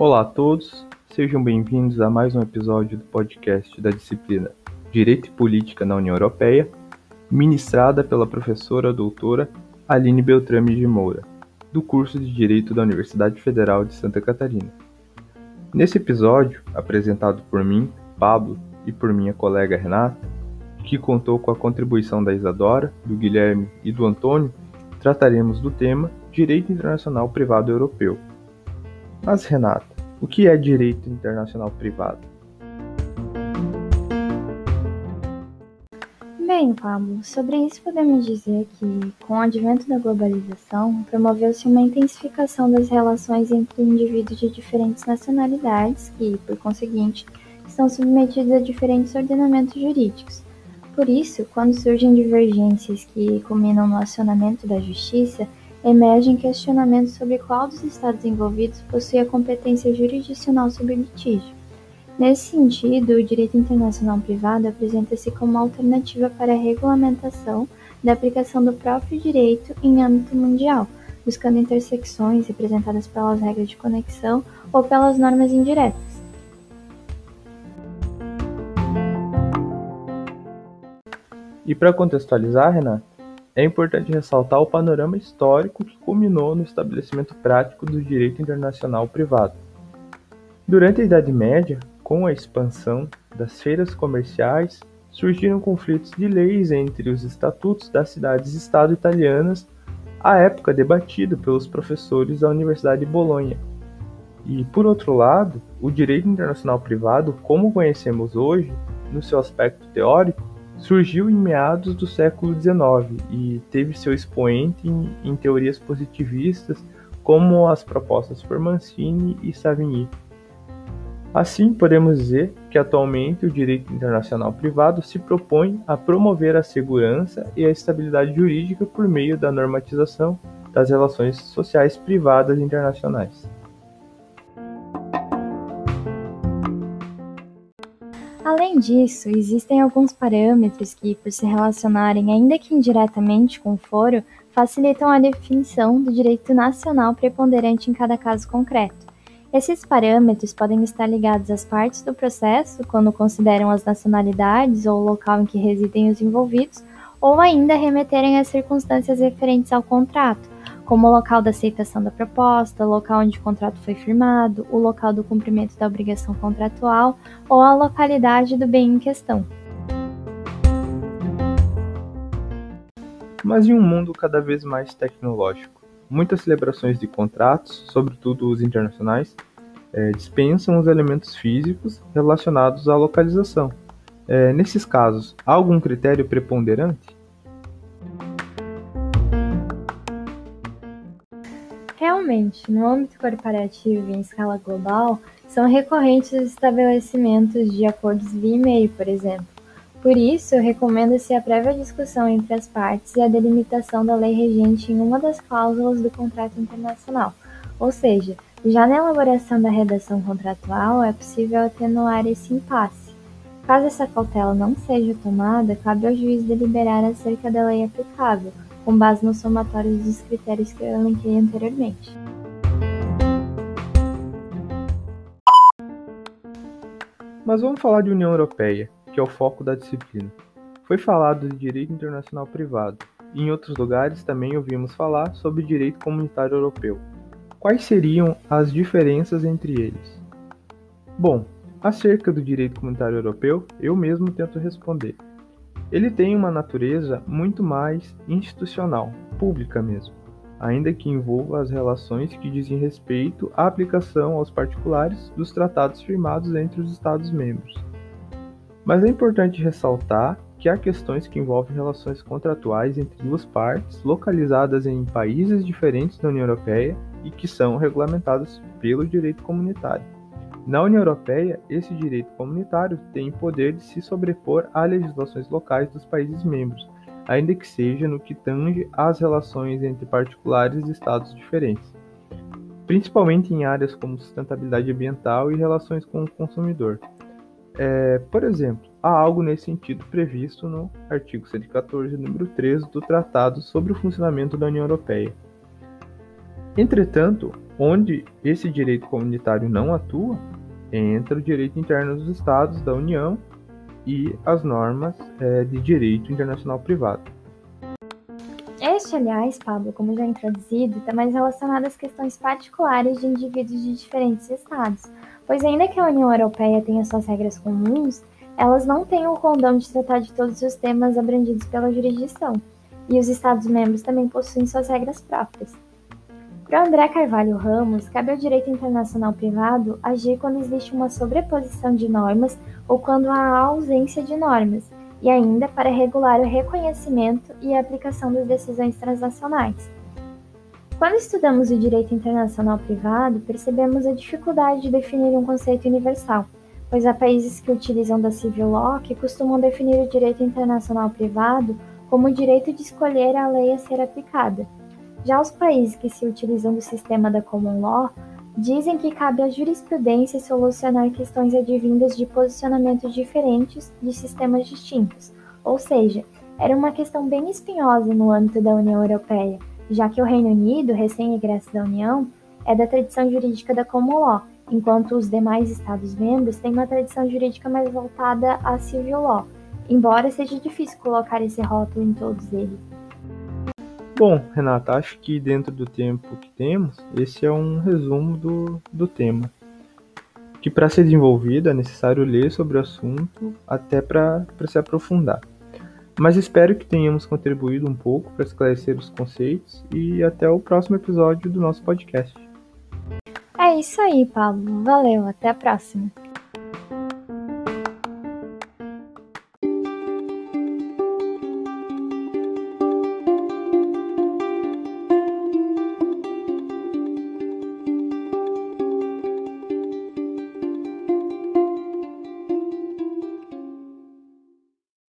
Olá a todos, sejam bem-vindos a mais um episódio do podcast da disciplina Direito e Política na União Europeia, ministrada pela professora doutora Aline Beltrame de Moura, do curso de Direito da Universidade Federal de Santa Catarina. Nesse episódio, apresentado por mim, Pablo, e por minha colega Renata, que contou com a contribuição da Isadora, do Guilherme e do Antônio, trataremos do tema Direito Internacional Privado Europeu. Mas, Renata, o que é direito internacional privado? Bem, Pablo, sobre isso podemos dizer que, com o advento da globalização, promoveu-se uma intensificação das relações entre indivíduos de diferentes nacionalidades que, por conseguinte, estão submetidos a diferentes ordenamentos jurídicos. Por isso, quando surgem divergências que culminam no acionamento da justiça, emergem questionamentos sobre qual dos estados envolvidos possui a competência jurisdicional sobre litígio. Nesse sentido, o direito internacional privado apresenta-se como alternativa para a regulamentação da aplicação do próprio direito em âmbito mundial, buscando intersecções representadas pelas regras de conexão ou pelas normas indiretas. E para contextualizar, Renan, é importante ressaltar o panorama histórico que culminou no estabelecimento prático do direito internacional privado. Durante a Idade Média, com a expansão das feiras comerciais, surgiram conflitos de leis entre os estatutos das cidades-estado italianas, à época debatido pelos professores da Universidade de Bolonha. E, por outro lado, o direito internacional privado, como conhecemos hoje, no seu aspecto teórico, surgiu em meados do século XIX e teve seu expoente em, em teorias positivistas como as propostas por Mancini e Savigny. Assim, podemos dizer que atualmente o direito internacional privado se propõe a promover a segurança e a estabilidade jurídica por meio da normatização das relações sociais privadas internacionais. Além disso, existem alguns parâmetros que, por se relacionarem ainda que indiretamente com o foro, facilitam a definição do direito nacional preponderante em cada caso concreto. Esses parâmetros podem estar ligados às partes do processo, quando consideram as nacionalidades ou o local em que residem os envolvidos, ou ainda remeterem às circunstâncias referentes ao contrato, como o local da aceitação da proposta, o local onde o contrato foi firmado, o local do cumprimento da obrigação contratual ou a localidade do bem em questão. Mas em um mundo cada vez mais tecnológico, muitas celebrações de contratos, sobretudo os internacionais, é, dispensam os elementos físicos relacionados à localização. É, nesses casos, há algum critério preponderante? Realmente, no âmbito corporativo e em escala global, são recorrentes os estabelecimentos de acordos via e-mail, por exemplo. Por isso, recomenda-se a prévia discussão entre as partes e a delimitação da lei regente em uma das cláusulas do contrato internacional, ou seja, já na elaboração da redação contratual é possível atenuar esse impasse. Caso essa cautela não seja tomada, cabe ao juiz deliberar acerca da lei aplicável, com base no somatório dos critérios que eu elenquei anteriormente. Mas vamos falar de União Europeia, que é o foco da disciplina. Foi falado de direito internacional privado, e em outros lugares também ouvimos falar sobre direito comunitário europeu. Quais seriam as diferenças entre eles? Bom, acerca do direito comunitário europeu, eu mesmo tento responder. Ele tem uma natureza muito mais institucional, pública mesmo, ainda que envolva as relações que dizem respeito à aplicação aos particulares dos tratados firmados entre os Estados-membros. Mas é importante ressaltar que há questões que envolvem relações contratuais entre duas partes localizadas em países diferentes da União Europeia e que são regulamentadas pelo direito comunitário. Na União Europeia, esse direito comunitário tem poder de se sobrepor a legislações locais dos países membros, ainda que seja no que tange às relações entre particulares e estados diferentes, principalmente em áreas como sustentabilidade ambiental e relações com o consumidor. É, por exemplo, há algo nesse sentido previsto no artigo 114, número 13 do Tratado sobre o Funcionamento da União Europeia. Entretanto, Onde esse direito comunitário não atua, entra o direito interno dos Estados da União e as normas é, de direito internacional privado. Este, aliás, Pablo, como já introduzido, está mais relacionado às questões particulares de indivíduos de diferentes estados, pois ainda que a União Europeia tenha suas regras comuns, elas não têm o condão de tratar de todos os temas abrangidos pela jurisdição, e os Estados-membros também possuem suas regras próprias. Para André Carvalho Ramos, cabe ao direito internacional privado agir quando existe uma sobreposição de normas ou quando há ausência de normas, e ainda para regular o reconhecimento e a aplicação das decisões transnacionais. Quando estudamos o direito internacional privado, percebemos a dificuldade de definir um conceito universal, pois há países que utilizam da civil law que costumam definir o direito internacional privado como o direito de escolher a lei a ser aplicada já os países que se utilizam do sistema da common law dizem que cabe à jurisprudência solucionar questões advindas de posicionamentos diferentes de sistemas distintos, ou seja, era uma questão bem espinhosa no âmbito da União Europeia, já que o Reino Unido, recém-egresso da União, é da tradição jurídica da common law, enquanto os demais Estados-membros têm uma tradição jurídica mais voltada à civil law, embora seja difícil colocar esse rótulo em todos eles. Bom, Renata, acho que dentro do tempo que temos, esse é um resumo do, do tema. Que para ser desenvolvido é necessário ler sobre o assunto até para se aprofundar. Mas espero que tenhamos contribuído um pouco para esclarecer os conceitos e até o próximo episódio do nosso podcast. É isso aí, Pablo. Valeu, até a próxima.